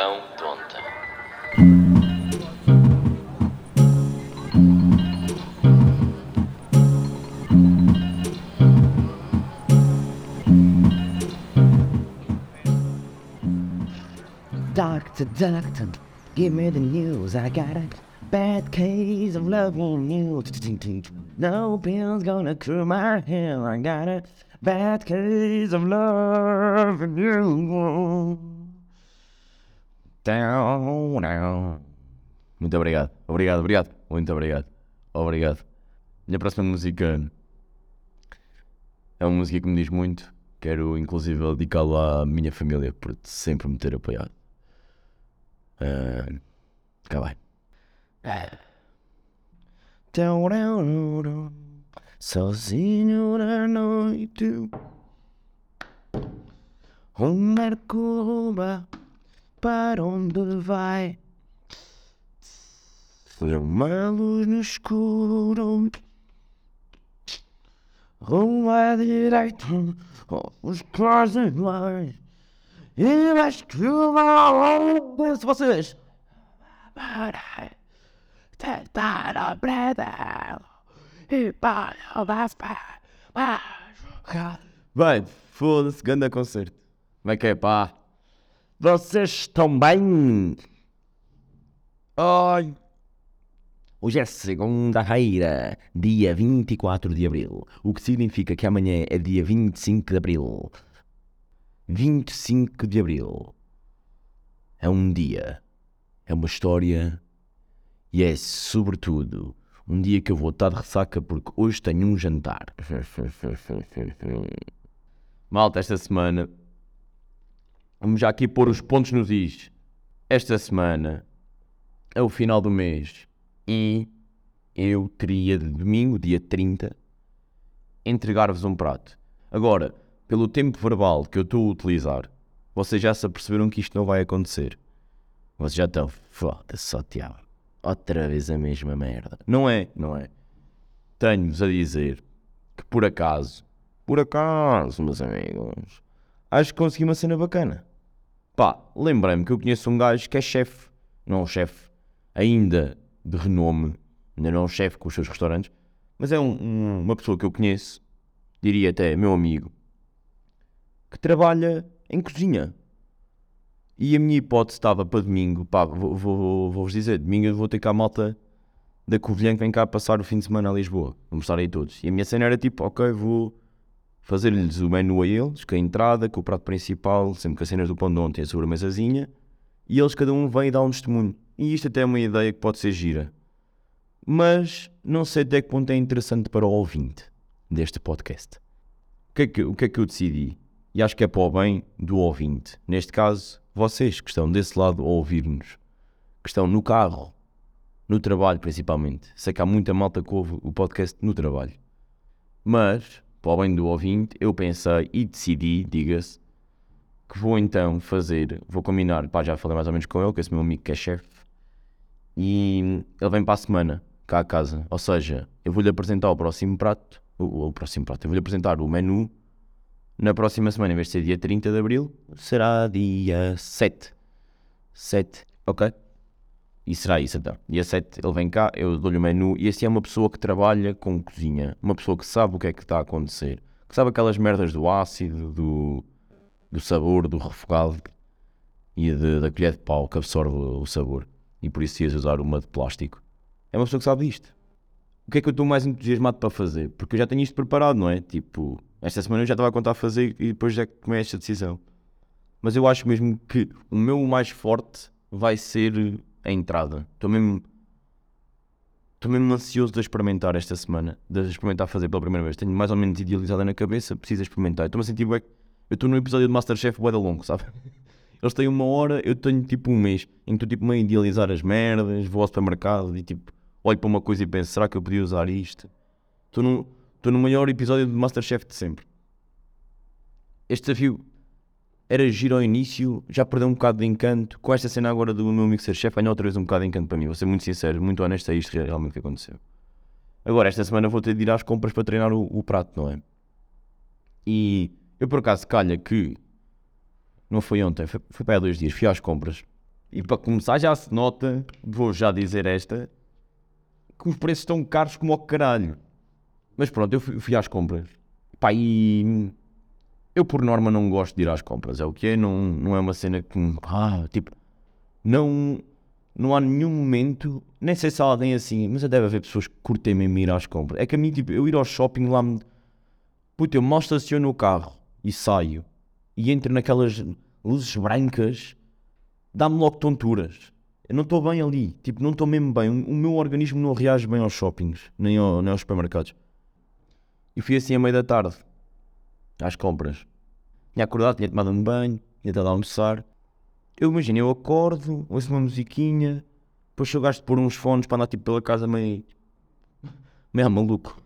Pão Tonta. Doctor, doctor, give me the news. I got a bad case of love loving you. No pills gonna cure my hair. I got a bad case of love loving you. Muito obrigado. Obrigado, obrigado. Muito obrigado. Obrigado. Minha próxima música é uma música que me diz muito. Quero inclusive dedicá-la à minha família por sempre me ter apoiado. Uh, cá vai. Sozinho na noite. Um Mercuba para onde vai? Uma luz no escuro. Uma direita, os quase mais. E mais que uma penso vocês. Para tentar a. E para Bem, foda-se, ganda concerto. Como é que é, pá? Vocês estão bem? Ai. Hoje é segunda-feira, dia 24 de abril, o que significa que amanhã é dia 25 de abril. 25 de abril. É um dia, é uma história e é, sobretudo, um dia que eu vou estar de ressaca porque hoje tenho um jantar. Malta, esta semana. Vamos já aqui pôr os pontos nos is. Esta semana é o final do mês e eu teria de domingo, dia 30, entregar-vos um prato. Agora, pelo tempo verbal que eu estou a utilizar, vocês já se aperceberam que isto não vai acontecer. Vocês já estão, foda-se, só Tiago. Outra vez a mesma merda. Não é, não é. Tenho-vos a dizer que por acaso, por acaso, meus amigos, acho que consegui uma cena bacana. Pá, lembrei-me que eu conheço um gajo que é chefe. Não é um chefe ainda de renome, ainda não é um chefe com os seus restaurantes, mas é um- um- uma pessoa que eu conheço, diria até meu amigo, que trabalha em cozinha. E a minha hipótese estava para domingo, pá, vou- vou- vou-vos dizer, domingo eu vou ter cá a malta da Covilhã que vem cá passar o fim de semana a Lisboa. Vamos estar aí todos. E a minha cena era tipo, ok, vou fazer-lhes o menu a eles, com a entrada, com o prato principal, sempre com as cenas do pão de ontem, a sobremesazinha, e eles cada um vem e dá um testemunho. E isto até é uma ideia que pode ser gira. Mas não sei até que ponto é interessante para o ouvinte deste podcast. O que é que, o que, é que eu decidi? E acho que é para o bem do ouvinte. Neste caso, vocês que estão desse lado a ouvir-nos, que estão no carro, no trabalho principalmente. Sei que há muita malta que ouve o podcast no trabalho. Mas, para o bem do ouvinte, eu pensei e decidi, diga-se, que vou então fazer, vou combinar, pá, já falei mais ou menos com ele, com esse meu amigo que é chefe, e ele vem para a semana, cá a casa. Ou seja, eu vou-lhe apresentar o próximo prato, o, o próximo prato, eu vou-lhe apresentar o menu na próxima semana, em vez de ser dia 30 de Abril, será dia 7. 7, ok? E será isso então. Dia 7 ele vem cá, eu dou-lhe o menu e assim é uma pessoa que trabalha com cozinha, uma pessoa que sabe o que é que está a acontecer, que sabe aquelas merdas do ácido, do, do sabor, do refogado e de- da colher de pau que absorve o sabor. E por isso ias usar uma de plástico. É uma pessoa que sabe disto. O que é que eu estou mais entusiasmado para fazer? Porque eu já tenho isto preparado, não é? Tipo, esta semana eu já estava a contar a fazer e depois já tomei esta decisão. Mas eu acho mesmo que o meu mais forte vai ser a entrada. Estou mesmo. Estou mesmo ansioso de experimentar esta semana. De experimentar fazer pela primeira vez. Tenho mais ou menos idealizada na cabeça, preciso experimentar. Estou-me a sentir bué- Eu estou no episódio de Masterchef bué da longo, sabe? Eles têm uma hora, eu tenho tipo um mês. Em que estou tipo meio a idealizar as merdas, vou ao supermercado e tipo, olho para uma coisa e penso, será que eu podia usar isto? Estou estou no maior episódio de Masterchef de sempre. Este desafio era giro ao início, já perdeu um bocado de encanto. Com esta cena agora do meu amigo ser chefe, ganhou outra vez um bocado de encanto para mim. Vou ser muito sincero, muito honesto, é isto realmente que aconteceu. Agora, esta semana vou ter de ir às compras para treinar o, o prato, não é? E eu por acaso calha que não foi ontem, foi, foi para há dois dias, fui às compras E para começar já se nota, vou já dizer esta, que os preços estão caros como ao caralho. Mas pronto, eu fui, fui às compras. Pá, e eu por norma não gosto de ir às compras, é o que é, não, não é uma cena que ah, tipo, não, não há nenhum momento, nem sei se alguém é assim, mas deve haver pessoas que curtem mesmo ir às compras. É que a mim, tipo, eu ir ao shopping lá, me- puta, eu mal estaciono o carro e saio e entro naquelas luzes brancas, dá-me logo tonturas. Eu não estou bem ali, tipo, não estou mesmo bem. O meu organismo não reage bem aos shoppings, nem, ao- nem aos supermercados. E fui assim à meia da tarde, às compras. Tinha acordado, tinha tomado um banho, tinha estado a almoçar. Eu imagino, eu acordo, ouço uma musiquinha, depois sou gasto de pôr uns fones para andar tipo pela casa meio. meio maluco.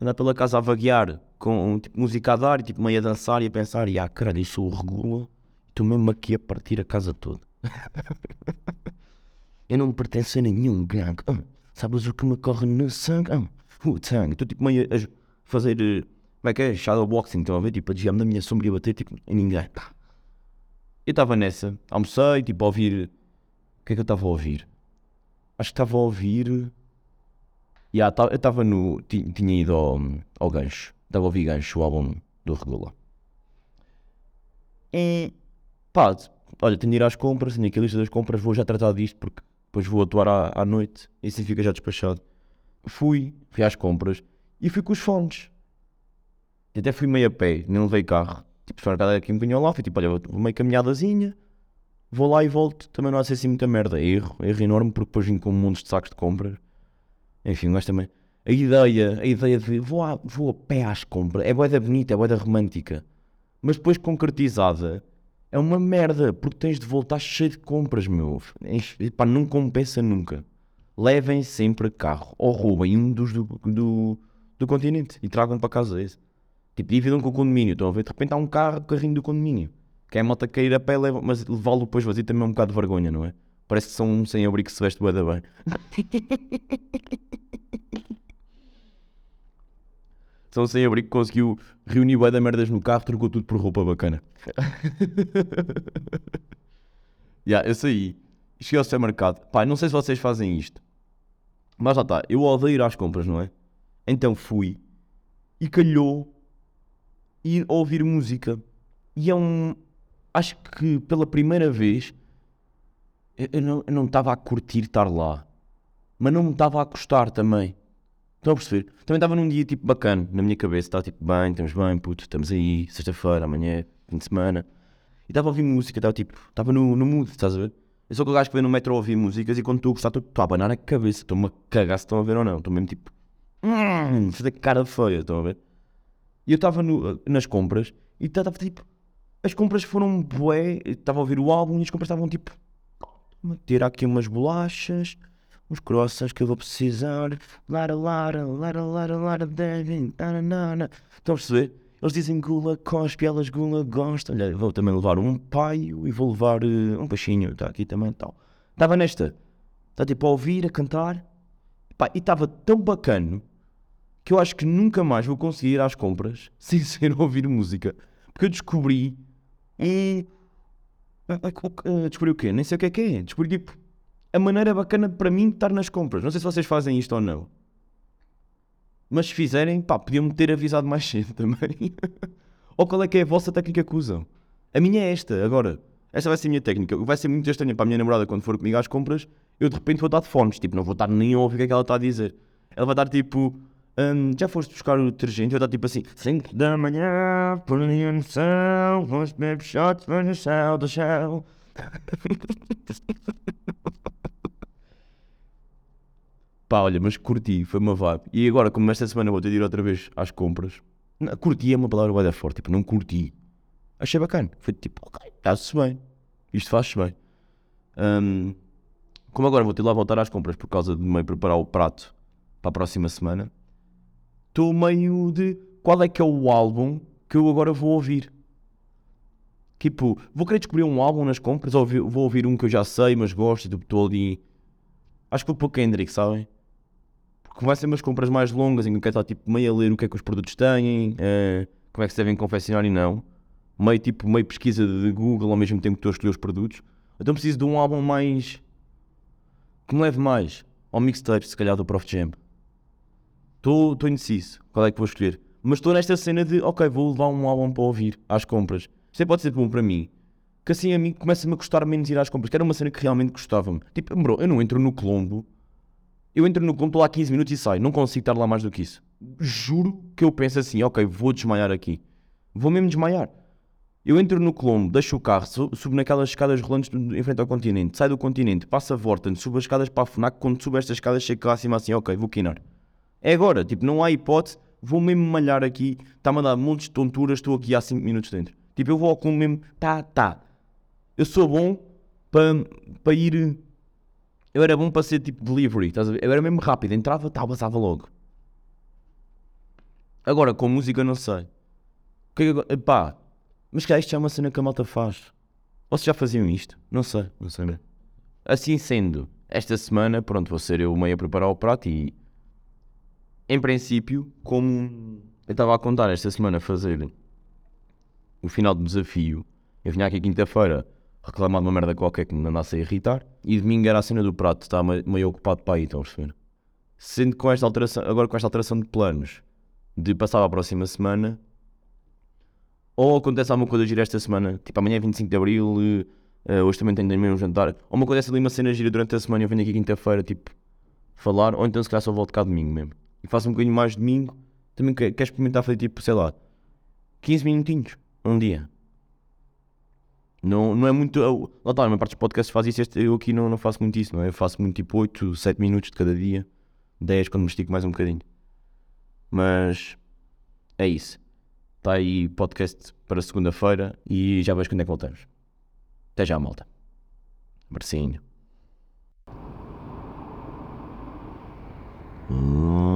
Andar pela casa a vaguear com tipo, música a dar e tipo meio a dançar e a pensar, e ah, caralho, isso o regula, estou mesmo aqui a partir a casa toda. Eu não me pertenço a nenhum gang. Ah, sabes o que me corre no sangue? Ah, o sangue. Estou tipo meio a fazer. Como é que é? Shadowboxing. Estão a ver? Tipo, a desviar-me da minha sombra e bater tipo, em ninguém. Pá. Eu estava nessa. Almocei, tipo, a ouvir. O que é que eu estava a ouvir? Acho que estava a ouvir. Yeah, eu estava no. ti- Tinha ido ao, ao gancho. Estava a ouvir gancho, o álbum do Regula. E. Pá, olha, tenho de ir às compras, tenho aqui a lista das compras, vou já tratar disto porque depois vou atuar à, à noite e assim fica já despachado. Fui, fui às compras e fui com os fones. Até fui meio a pé, nem levei carro. Tipo, se era aqui ao lado, fui tipo, olha, vou meio caminhadazinha, vou lá e volto. Também não há assim muita merda. Erro, erro enorme porque depois vim com um monte de sacos de compras. Enfim, mas também. A ideia, a ideia de vou a, vou a pé às compras é boeda bonita, é boeda romântica. Mas depois concretizada é uma merda, porque tens de voltar cheio de compras, meu. Pá, não compensa nunca. Levem sempre carro ou roubem um dos do, do, do continente e tragam para casa esse. Tipo, dividam com o condomínio. Estão a ver? De repente há um carro, carrinho do condomínio. Que é a malta cair a pé, leva, mas levá-lo depois vazio também é um bocado de vergonha, não é? Parece que são um sem abrigo que se veste bué da bem. São um sem abrigo que conseguiu reunir bué da merdas no carro, trocou tudo por roupa bacana. Já, eu saí. Cheguei ao supermercado. Pá, não sei se vocês fazem isto. Mas lá está. Eu odeio ir às compras, não é? Então fui. E calhou ir ouvir música. E é um. Acho que pela primeira vez eu, eu não- eu não estava a curtir estar lá. Mas não me estava a gostar também. Estão a perceber? Também estava num dia tipo bacana na minha cabeça. Estava tipo, bem, estamos bem, puto, estamos aí, sexta-feira, amanhã, fim de semana. E estava a ouvir música, estava tipo, estava no, no mood, estás a ver? Eu sou aquele gajo que vem no metro a ouvir músicas e quando estou a gostar, estou a abanar a cabeça, estou-me a cagar se estão a ver ou não. Estou mesmo tipo, hum, fazer cara feia, estão a ver? E eu estava nas compras e estava tipo, as compras foram bué, estava a ouvir o álbum e as compras estavam tipo, tirar aqui umas bolachas, uns croissants que eu vou precisar, lara, lara, lara, lara, lara, devem. Estão a perceber? Eles dizem gula cospe, elas gula gostam. Olha, vou também levar um paio e vou levar eh, um peixinho, está aqui também tal. Estava nesta, está tipo a ouvir, a cantar, Pá, e estava tão bacana que eu acho que nunca mais vou conseguir ir às compras sem ser ouvir música. Porque eu descobri e. Ah, ah, o- ah, Descobri o quê? Nem sei o que é que é. Descobri tipo a maneira bacana para mim de estar nas compras. Não sei se vocês fazem isto ou não. Mas se fizerem, pá, podiam-me ter avisado mais cedo também. ou qual é que é a vossa técnica que usam? A minha é esta, agora. Esta vai ser a minha técnica. Vai ser muito estranha para a minha namorada quando for comigo às compras. Eu de repente vou estar de fones, tipo, não vou estar nem a ouvir o que é que ela está a dizer. Ela vai estar tipo. "Hum, já foste buscar o detergente? Eu estar tipo assim: 5 da manhã, por ali no céu, os baby shots vão no céu do céu. Pá, olha, mas curti, foi uma vibe. E agora, como esta semana vou ter de ir outra vez às compras, não, curti é uma palavra bem forte, tipo, não curti. Achei bacana. Foi tipo, ok, está-se bem. Isto faz-se bem. Hum, como agora vou ter lá a voltar às compras por causa de meio preparar o prato para a próxima semana, estou meio de qual é que é o álbum que eu agora vou ouvir. Tipo, vou querer descobrir um álbum nas compras ou vou ouvir um que eu já sei, mas gosto tipo, estou ali. Acho que vou para Kendrick, sabem? Porque vai ser umas compras mais longas em que eu quero estar tipo, meio a ler o que é que os produtos têm, eh, como é que se devem confeccionar e não. Meio tipo, meio pesquisa de Google ao mesmo tempo que estou a escolher os produtos. Então preciso de um álbum mais. que me leve mais. Ao mixtape, se calhar, do Prof Jam. Estou indeciso. Qual é que vou escolher? Mas estou nesta cena de, ok, vou levar um álbum para ouvir às compras. Isto pode ser bom para mim. Que assim a mim começa-me a gostar menos ir às compras. Que era uma cena que realmente gostava-me. Tipo, bro, eu não entro no Colombo. Eu entro no Colombo, estou lá 15 minutos e saio. Não consigo estar lá mais do que isso. Juro que eu penso assim, ok, vou desmaiar aqui. Vou mesmo desmaiar. Eu entro no Colombo, deixo o carro, su- subo naquelas escadas rolantes em frente ao continente, saio do continente, passo a Vorten, subo as escadas para a FNAC, quando subo estas escadas chego lá acima assim, ok, vou quinar. É agora, tipo, não há hipótese, vou mesmo malhar aqui, está-me a dar montes de tonturas, estou aqui há 5 minutos dentro. Tipo, eu vou ao Colombo mesmo, tá, tá. Eu sou bom para para ir... Eu era bom para ser tipo delivery, estás a ver? Eu era mesmo rápido, entrava, tá, passava logo. Agora, com música não sei. Que é que. Pá, mas que isto já é uma cena que a malta faz. Vocês já faziam isto? Não sei, não sei mesmo. Assim sendo, esta semana, pronto, vou ser eu meio a preparar o prato e... Em princípio, como eu estava a contar esta semana fazer o final do desafio, eu vinha aqui quinta-feira reclamar de uma merda qualquer que me andasse a irritar e domingo era a cena do prato, estava meio, ocupado para aí, estão a perceber? Sendo com esta alteração, agora com esta alteração de planos, de passar à próxima semana, ou acontece alguma coisa gira esta semana, tipo amanhã é 25 de Abril, eh, hoje também tenho mesmo um jantar, ou me acontece ali uma cena gira durante a semana e eu venho aqui quinta-feira, tipo, falar, ou então se calhar só volto cá domingo mesmo. E faço um bocadinho mais domingo, também quer, quer experimentar fazer tipo, sei lá, 15 minutinhos, um dia. Não, não é muito. eu- Lá está, a maior parte dos podcasts faz isso, este, eu aqui não, não faço muito isso, não é? Eu faço muito tipo 8, 7 minutos de cada dia, 10 quando me estico mais um bocadinho. Mas é isso. Está aí podcast para segunda-feira e já vejo quando é que voltamos. Até já, malta. Abracinho. Wants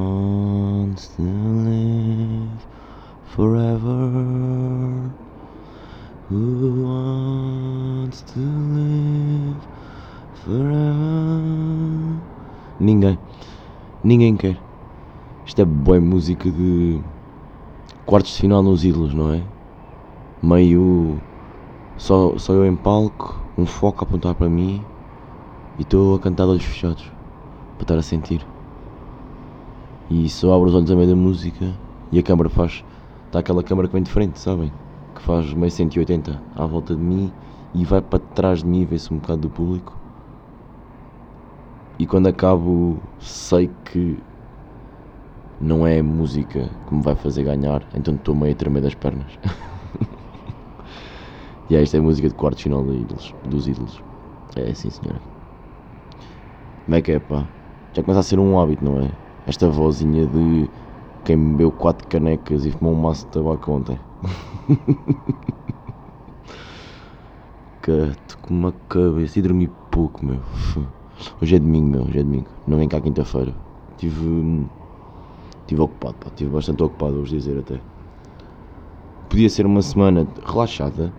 Ninguém quer. Isto é boa música de quartos de final nos ídolos, não é? Meio. Só, só eu em palco, um foco a apontar para mim e estou a cantar de olhos fechados para estar a sentir. E só abro os olhos a meio da música e a câmara faz. Está aquela câmara que vem de frente, sabem? Que faz meio 180 à volta de mim e vai para trás de mim, vê-se um bocado do público. E quando acabo, sei que não é música que me vai fazer ganhar, então estou meio a tremer das pernas. e é, esta é a música de quarto final de ídolos, dos ídolos. É assim, senhora. Como é que é, pá? Já começa a ser um hábito, não é? Esta vozinha de quem bebeu quatro canecas e fumou um maço de tabaco ontem. Cato com uma cabeça e dormi pouco, meu. Hoje é domingo, meu. Hoje é domingo. Não vem cá quinta-feira. Tive. Tive ocupado, pá. Tive bastante ocupado, vou dizer até. Podia ser uma semana relaxada.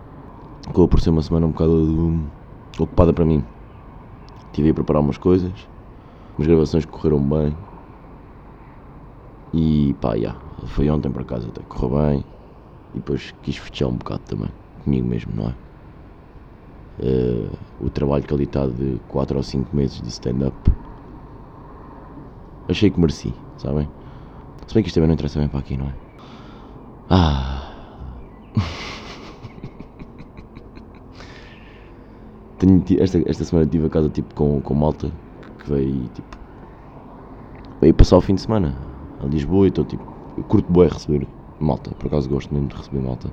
Acabou por ser uma semana um bocado ocupada para mim. Tive a preparar umas coisas. Umas gravações correram bem. E pá, já. Foi ontem para casa até. Correu bem. E depois quis festejar um bocado também. Comigo mesmo, não é? Eh, o trabalho que ali está de 4 ou 5 meses de stand-up. Achei que mereci, sabem? Se bem que isto também não interessa bem para aqui, não é? Ah. Tenho esta, esta semana estive a casa tipo com, com malta que veio tipo. Veio passar o fim de semana a Lisboa e estou tipo. Eu curto bem receber malta, por acaso gosto mesmo de receber malta.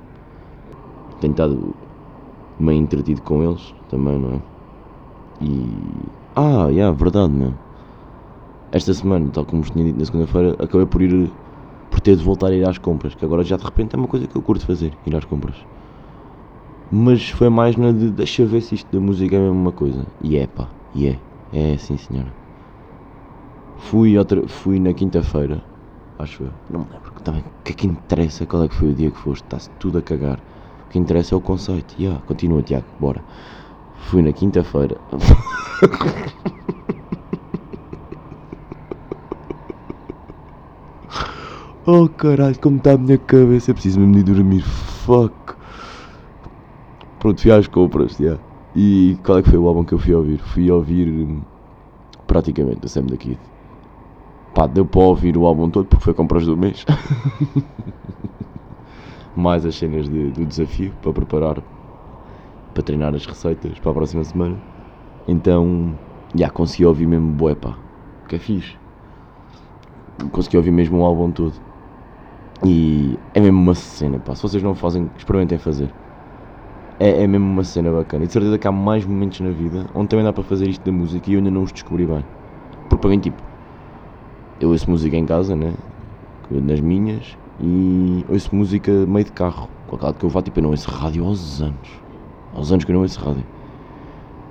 Tenho estado meio entretido com eles também, não é? E. Ah, yeah, verdade, meu. Esta semana, tal como vos tinha dito na segunda-feira, acabei por ir. por ter de voltar a ir às compras, que agora já de repente é uma coisa que eu curto fazer, ir às compras. Mas foi mais na de deixa ver se isto da música é a mesma coisa. E é pá, e é. É sim senhora. Fui, outra, fui na quinta-feira, acho eu. Não me lembro também. O que é que interessa qual é que foi o dia que foste? Está-se tudo a cagar. Que interessa é o conceito. Yeah, continua, Tiago, bora. Fui na quinta-feira. oh caralho, como está a minha cabeça. Eu preciso mesmo de dormir. Fuck. Pronto, fui às compras, yeah. E qual é que foi o álbum que eu fui ouvir? Fui ouvir hum, praticamente o Sam da Kid. Pá, deu para ouvir o álbum todo porque foi compras do mês. Mais as cenas de- do desafio para preparar, para treinar as receitas para a próxima semana. Então, já consegui ouvir mesmo bué pá, que é fixe. Consegui ouvir mesmo o álbum todo. E é mesmo uma cena pá, se vocês não fazem, experimentem fazer. É, é mesmo uma cena bacana. E de certeza que há mais momentos na vida onde também dá para fazer isto da música e eu ainda não os descobri bem. Porque para mim, tipo, eu ouço música em casa, né? Nas minhas, e ouço música meio de carro. Com aquela que eu vá, tipo, eu não ouço rádio aos anos. Aos anos que eu não ouço rádio.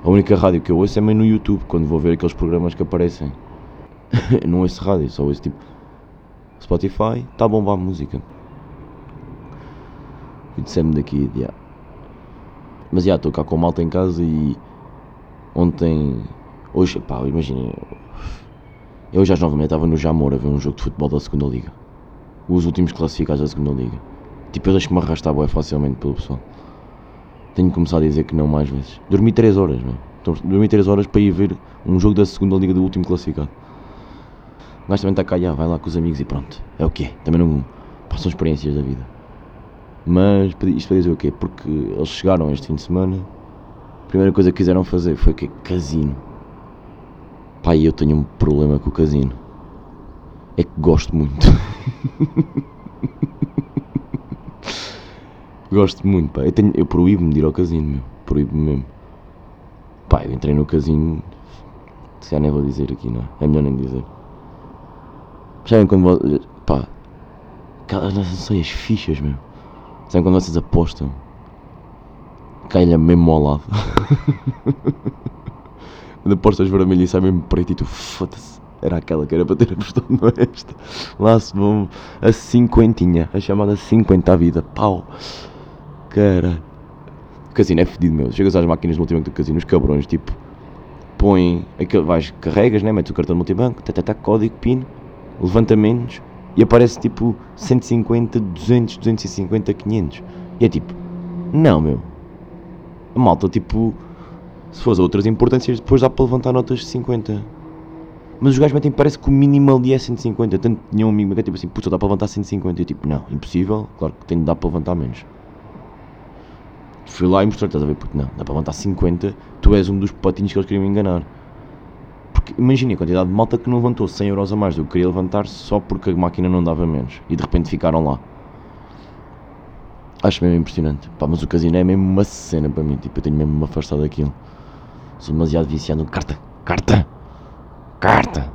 A única rádio que eu ouço é meio no YouTube, quando vou ver aqueles programas que aparecem. não ouço rádio, só ouço tipo Spotify, está a bombar a música. E dissemos daqui, yeah. Mas já, estou cá com malta em casa e ontem, hoje, pá, imaginem, eu hoje às 9 da manhã estava no Jamor a ver um jogo de futebol da segunda Liga. Os últimos classificados da segunda Liga. Tipo, eu deixo-me arrastar bué facilmente pelo pessoal. Tenho que começar a dizer que não mais vezes. Dormi 3 horas, é? Então, dormi 3 horas para ir ver um jogo da segunda Liga do último classificado. O gajo também está já, vai lá com os amigos e pronto. É o quê? Também não passam experiências da vida. Mas isto para dizer o quê? Porque eles chegaram este fim de semana. A primeira coisa que quiseram fazer foi o quê? Casino. E eu tenho um problema com o casino. É que gosto muito. gosto muito, pá. Eu, tenho, eu proíbo-me de ir ao casino, meu. Proíbo-me mesmo. Pá, eu entrei no casino. Se já nem vou dizer aqui, não é? É melhor nem dizer. Sabem quando. vo- Pá. Não sei, as fichas, meu. Sabem quando vocês apostam? Cai-lhe mesmo ao lado. quando apostas vermelho e sai mesmo preto e tu foda-se. Era aquela que era para ter apostado, esta. Lá se vão a cinquentinha, a chamada 50 à vida, pau. Cara. O casino é fedido, meu. Chegas às máquinas de multibanco do casino, os cabrões, tipo, põem, aquele, vais, carregas, né? Metes o cartão de multibanco, tá, tá, tá, código, PIN, levantamentos e aparece tipo 150, 200, 250, 500. E é tipo, não, meu. A malta, tipo, se fores a outras importâncias, depois dá para levantar notas de 50. Mas os gajos metem, parece que o mínimo ali é 150. Tanto tinha um amigo meu que é tipo assim, puta, dá para levantar 150. Eu tipo, não, impossível, claro que tem de dar para levantar menos. Fui lá e mostrei, estás a ver, puto, não, dá para levantar 50, tu és um dos patinhos que eles queriam enganar. Porque imagina a quantidade de malta que não levantou 100 euros a mais do que queria levantar só porque a máquina não dava menos. E de repente ficaram lá. Acho mesmo impressionante. Pá, mas o casino é mesmo uma cena para mim. Tipo, eu tenho mesmo uma afastado daquilo. Sou demasiado viciado carta. Carta! Carta!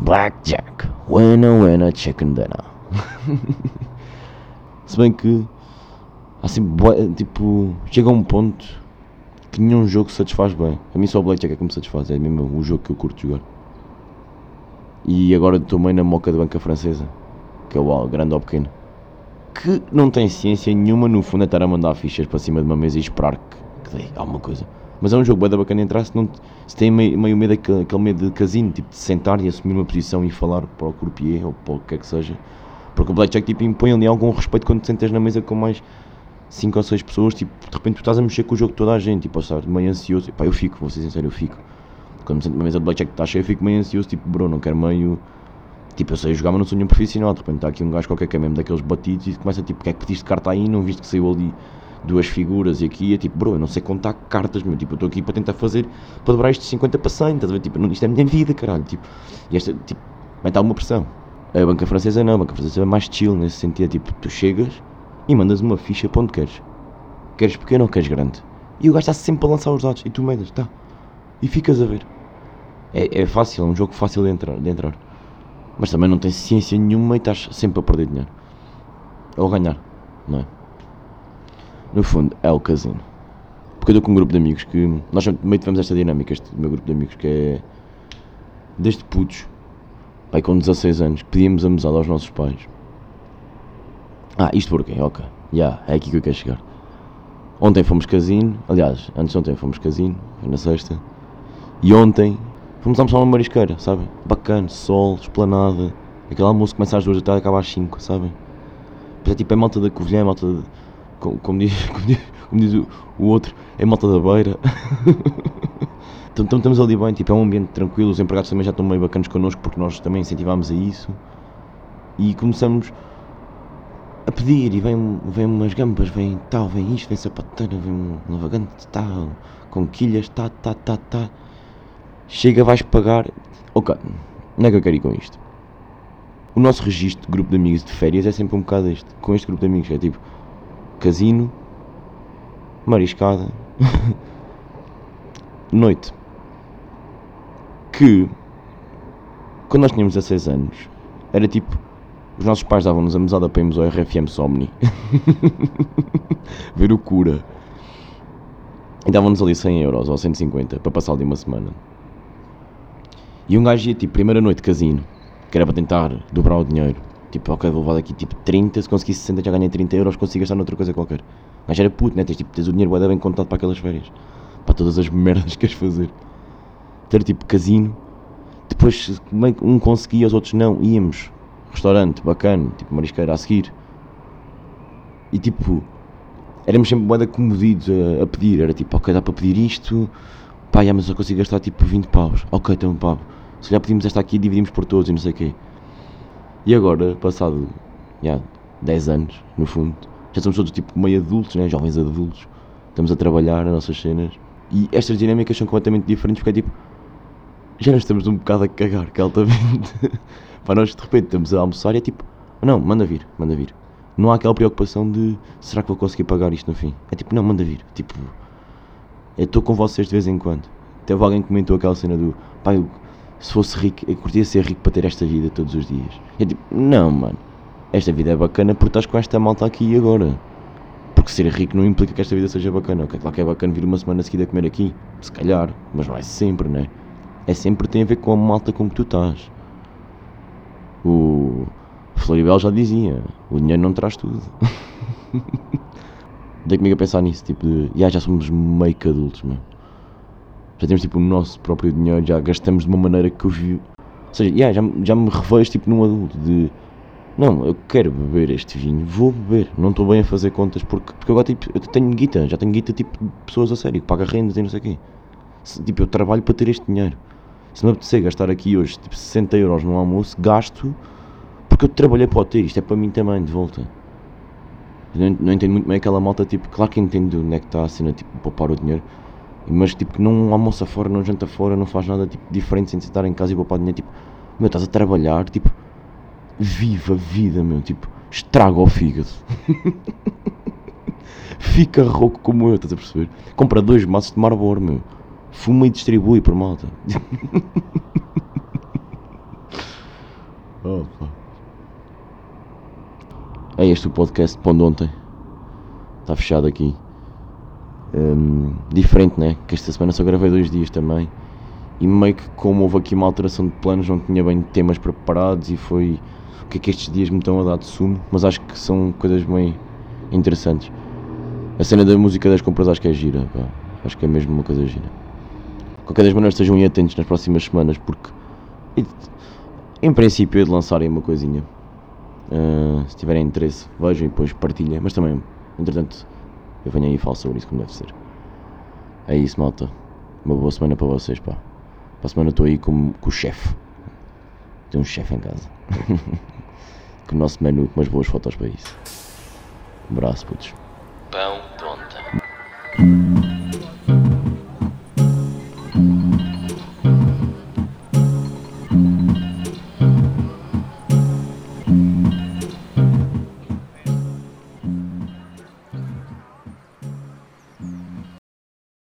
Blackjack! Winna, winna, chicken dinner. Se bem que. Assim, tipo. Chega a um ponto que nenhum jogo satisfaz bem. A mim só o Blackjack é que me satisfaz. É mesmo o jogo que eu curto jogar. E agora estou meio na moca da banca francesa. Que é o grande ou pequeno. Que não tem ciência nenhuma, no fundo, é estar a mandar fichas para cima de uma mesa e esperar que, que dê alguma coisa. Mas é um jogo bem da bacana entrar se, não, se tem meio, meio medo, daquele, aquele medo de casino, tipo de sentar e assumir uma posição e falar para o croupier ou para o que quer que seja. Porque o Blackjack tipo, impõe ali algum respeito quando te sentas na mesa com mais 5 ou 6 pessoas, tipo, de repente tu estás a mexer com o jogo de toda a gente, tipo, a estar meio ansioso. Pá, eu fico, vou ser sincero, eu fico. Quando me sento numa mesa de Blackjack que está cheia, eu fico meio ansioso, tipo, bro, não quero meio. Tipo, eu sei jogar, mas não sou nenhum profissional. De repente está aqui um gajo qualquer que é mesmo daqueles batidos e começa tipo, porque é que pediste carta aí? Não viste que saiu ali duas figuras e aqui é tipo, bro, eu não sei contar cartas, meu. Tipo, eu estou aqui para tentar fazer, para dobrar isto de 50 para 100, estás a ver? Tipo, não- isto é a minha vida, caralho. Tipo, e esta, tipo, mete alguma pressão. A banca francesa não, a banca francesa é mais chill nesse sentido. É tipo, tu chegas e mandas uma ficha para onde queres. Queres pequeno ou queres grande? E o gajo está sempre a lançar os dados e tu medas, tá. E ficas a ver. É, é fácil, é um jogo fácil de entrar, de entrar. Mas também não tem ciência nenhuma e estás sempre a perder dinheiro. Ou a ganhar, não é? No fundo, é o casino. Porque eu estou com um grupo de amigos que. Nós meio tivemos esta dinâmica, este meu grupo de amigos, que é. Desde putos, pai, com 16 anos, pedíamos a aos nossos pais. Ah, isto porquê? Ok. Já, é aqui que eu quero chegar. Ontem fomos casino, aliás, antes de ontem fomos casino, na sexta. E ontem fomos almoçar uma marisqueira, sabem? Bacana, sol, esplanada. Aquele almoço começa às duas da tarde e acaba às 5, sabem? Mas é tipo, é malta da Covilhã, é malta de, como, como, diz, como, diz, como diz o, o outro, é malta da beira. então, então estamos ali bem, tipo, é um ambiente tranquilo, os empregados também já estão meio bacanas connosco porque nós também incentivámos a isso. E começamos a pedir e vem, vem umas gambas, vem tal, vem isto, vem sapateira, vem um navegante, tal, com quilhas, tá, tá, tá, tá. Chega, vais pagar. Ok, não é que eu quero ir com isto. O nosso registro de grupo de amigos de férias é sempre um bocado este. Com este grupo de amigos é tipo casino, mariscada, noite. Que quando nós tínhamos 16 anos era tipo os nossos pais davam-nos a mesada para irmos ao RFM Somni ver o cura e davam-nos ali 100 euros ou 150 para passar ali uma semana. E um gajo ia tipo, primeira noite casino, que era para tentar dobrar o dinheiro. Tipo, ok, vou levar daqui tipo 30, se conseguisse 60 já ganhei 30 euros, consigo gastar noutra coisa qualquer. Mas era puto, né? Tens, tipo, tens o dinheiro bem contado para aquelas férias. Para todas as merdas que queres fazer. Ter tipo casino. Depois um conseguia, os outros não. Íamos. Restaurante, bacana, tipo marisqueira a seguir. E tipo, éramos sempre bué comodidos a, a, pedir. Era tipo, ok, dá para pedir isto. Pá, já, mas eu consigo gastar tipo 20 paus. Ok, então pá, se já pedimos esta aqui, dividimos por todos e não sei o quê. E agora, passado já 10 anos, no fundo, já somos todos tipo meio adultos, né? jovens adultos. Estamos a trabalhar nas nossas cenas. E estas dinâmicas são completamente diferentes porque é tipo. Já nos estamos um bocado a cagar, que altamente. Para nós de repente estamos a almoçar e é tipo. Não, manda vir, manda vir. Não há aquela preocupação de será que vou conseguir pagar isto no fim? É tipo, não, manda vir. Tipo, eu estou com vocês de vez em quando. Teve alguém que comentou aquela cena do pai, se fosse rico, eu curtia ser rico para ter esta vida todos os dias. E é tipo, não, mano, esta vida é bacana porque estás com esta malta aqui e agora. Porque ser rico não implica que esta vida seja bacana. Ok, claro que é bacana vir uma semana seguida a comer aqui, se calhar, mas não é sempre, né? É sempre tem a ver com a malta com que tu estás. O Floribel já dizia: o dinheiro não traz tudo. Dei comigo a pensar nisso, tipo de. Yeah, já somos meio que adultos, mano. Já temos tipo o nosso próprio dinheiro, já gastamos de uma maneira que eu vi. Ou seja, yeah, já, já me revejo tipo num adulto de. Não, eu quero beber este vinho, vou beber. Não estou bem a fazer contas porque, porque agora tipo, eu tenho guita, já tenho guita tipo de pessoas a sério, que paga rendas e não sei o quê. Se, tipo, eu trabalho para ter este dinheiro. Se me apetecer gastar aqui hoje tipo 60 euros no almoço, gasto porque eu trabalhei para o ter, isto é para mim também, de volta. Não, não entendo muito bem aquela malta, tipo, claro que entendo onde é que está a cena, tipo, poupar o dinheiro, mas tipo, que não almoça fora, não janta fora, não faz nada tipo, diferente sem estar em casa e poupar dinheiro, tipo, meu, estás a trabalhar, tipo, viva a vida, meu, tipo, estraga o fígado. Fica rouco como eu, estás a perceber? Compra dois maços de Marlboro, meu. Fuma e distribui por malta. pá. É este o podcast de ontem. Está fechado aqui. Um, diferente, né? Que esta semana só gravei dois dias também. E meio que como houve aqui uma alteração de planos, não tinha bem temas preparados e foi o que é que estes dias me estão a dar de sumo. Mas acho que são coisas bem interessantes. A cena da música das compras acho que é gira, pá. Acho que é mesmo uma coisa gira. Qualquer das maneiras estejam atentos nas próximas semanas porque em princípio é de lançarem uma coisinha. Uh, se tiverem interesse, vejam e depois partilhem. Mas também, entretanto, eu venho aí e falo sobre isso como deve ser. É isso, malta. Uma boa semana para vocês, pá. Para a semana estou aí com, com o chefe. Tem um chefe em casa. com o nosso menu, com umas boas fotos para isso. Um abraço, putos. Pão, ponta.